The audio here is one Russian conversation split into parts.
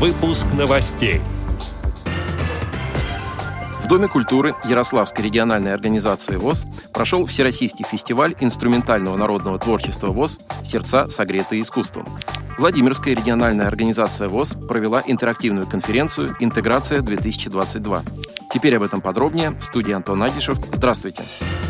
Выпуск новостей. В Доме культуры Ярославской региональной организации ВОЗ прошел Всероссийский фестиваль инструментального народного творчества ВОЗ «Сердца, согретые искусством». Владимирская региональная организация ВОЗ провела интерактивную конференцию «Интеграция-2022». Теперь об этом подробнее. В студии Антон Агишев. Здравствуйте. Здравствуйте.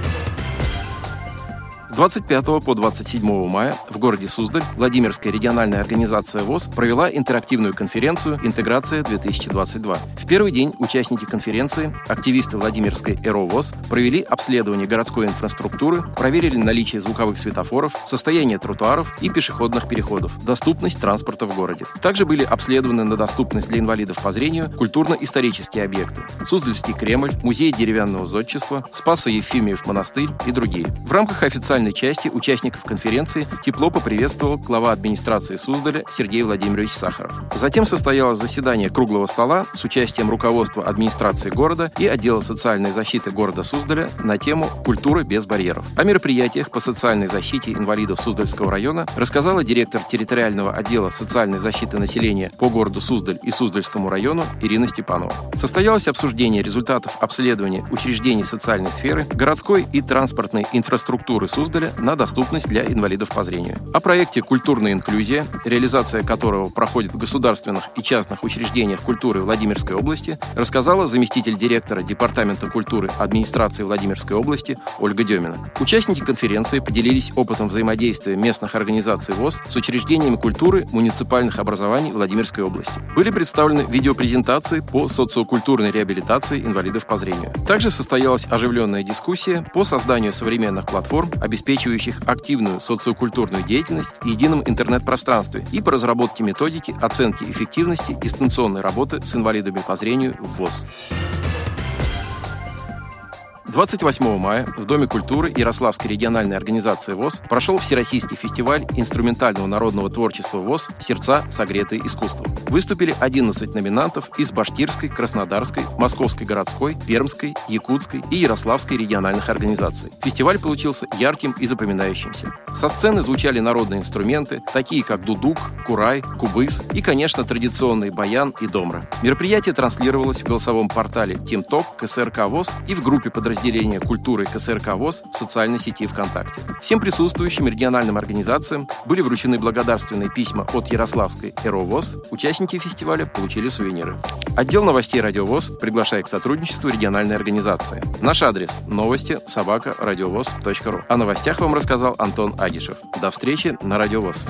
С 25 по 27 мая в городе Суздаль Владимирская региональная организация ВОЗ провела интерактивную конференцию «Интеграция-2022». В первый день участники конференции, активисты Владимирской ЭРО провели обследование городской инфраструктуры, проверили наличие звуковых светофоров, состояние тротуаров и пешеходных переходов, доступность транспорта в городе. Также были обследованы на доступность для инвалидов по зрению культурно-исторические объекты – Суздальский Кремль, музей деревянного зодчества, Спасо-Ефимиев монастырь и другие. В рамках официальной официальной части участников конференции тепло поприветствовал глава администрации Суздаля Сергей Владимирович Сахаров. Затем состоялось заседание круглого стола с участием руководства администрации города и отдела социальной защиты города Суздаля на тему «Культура без барьеров». О мероприятиях по социальной защите инвалидов Суздальского района рассказала директор территориального отдела социальной защиты населения по городу Суздаль и Суздальскому району Ирина Степанова. Состоялось обсуждение результатов обследования учреждений социальной сферы, городской и транспортной инфраструктуры Суздаля Суздаля на доступность для инвалидов по зрению. О проекте «Культурная инклюзия», реализация которого проходит в государственных и частных учреждениях культуры Владимирской области, рассказала заместитель директора Департамента культуры администрации Владимирской области Ольга Демина. Участники конференции поделились опытом взаимодействия местных организаций ВОЗ с учреждениями культуры муниципальных образований Владимирской области. Были представлены видеопрезентации по социокультурной реабилитации инвалидов по зрению. Также состоялась оживленная дискуссия по созданию современных платформ, обеспечивающих обеспечивающих активную социокультурную деятельность в едином интернет-пространстве и по разработке методики оценки эффективности дистанционной работы с инвалидами по зрению в ВОЗ. 28 мая в Доме культуры Ярославской региональной организации ВОЗ прошел Всероссийский фестиваль инструментального народного творчества ВОЗ «Сердца, согретые искусством». Выступили 11 номинантов из Башкирской, Краснодарской, Московской городской, Пермской, Якутской и Ярославской региональных организаций. Фестиваль получился ярким и запоминающимся. Со сцены звучали народные инструменты, такие как дудук, курай, кубыс и, конечно, традиционный баян и домра. Мероприятие транслировалось в голосовом портале TeamTalk КСРК ВОЗ и в группе подразделений подразделения культуры КСРК ВОЗ в социальной сети ВКонтакте. Всем присутствующим региональным организациям были вручены благодарственные письма от Ярославской ЭРО ВОЗ. Участники фестиваля получили сувениры. Отдел новостей Радио ВОЗ приглашает к сотрудничеству региональной организации. Наш адрес – новости собака радиовоз.ру. О новостях вам рассказал Антон Агишев. До встречи на Радио ВОЗ.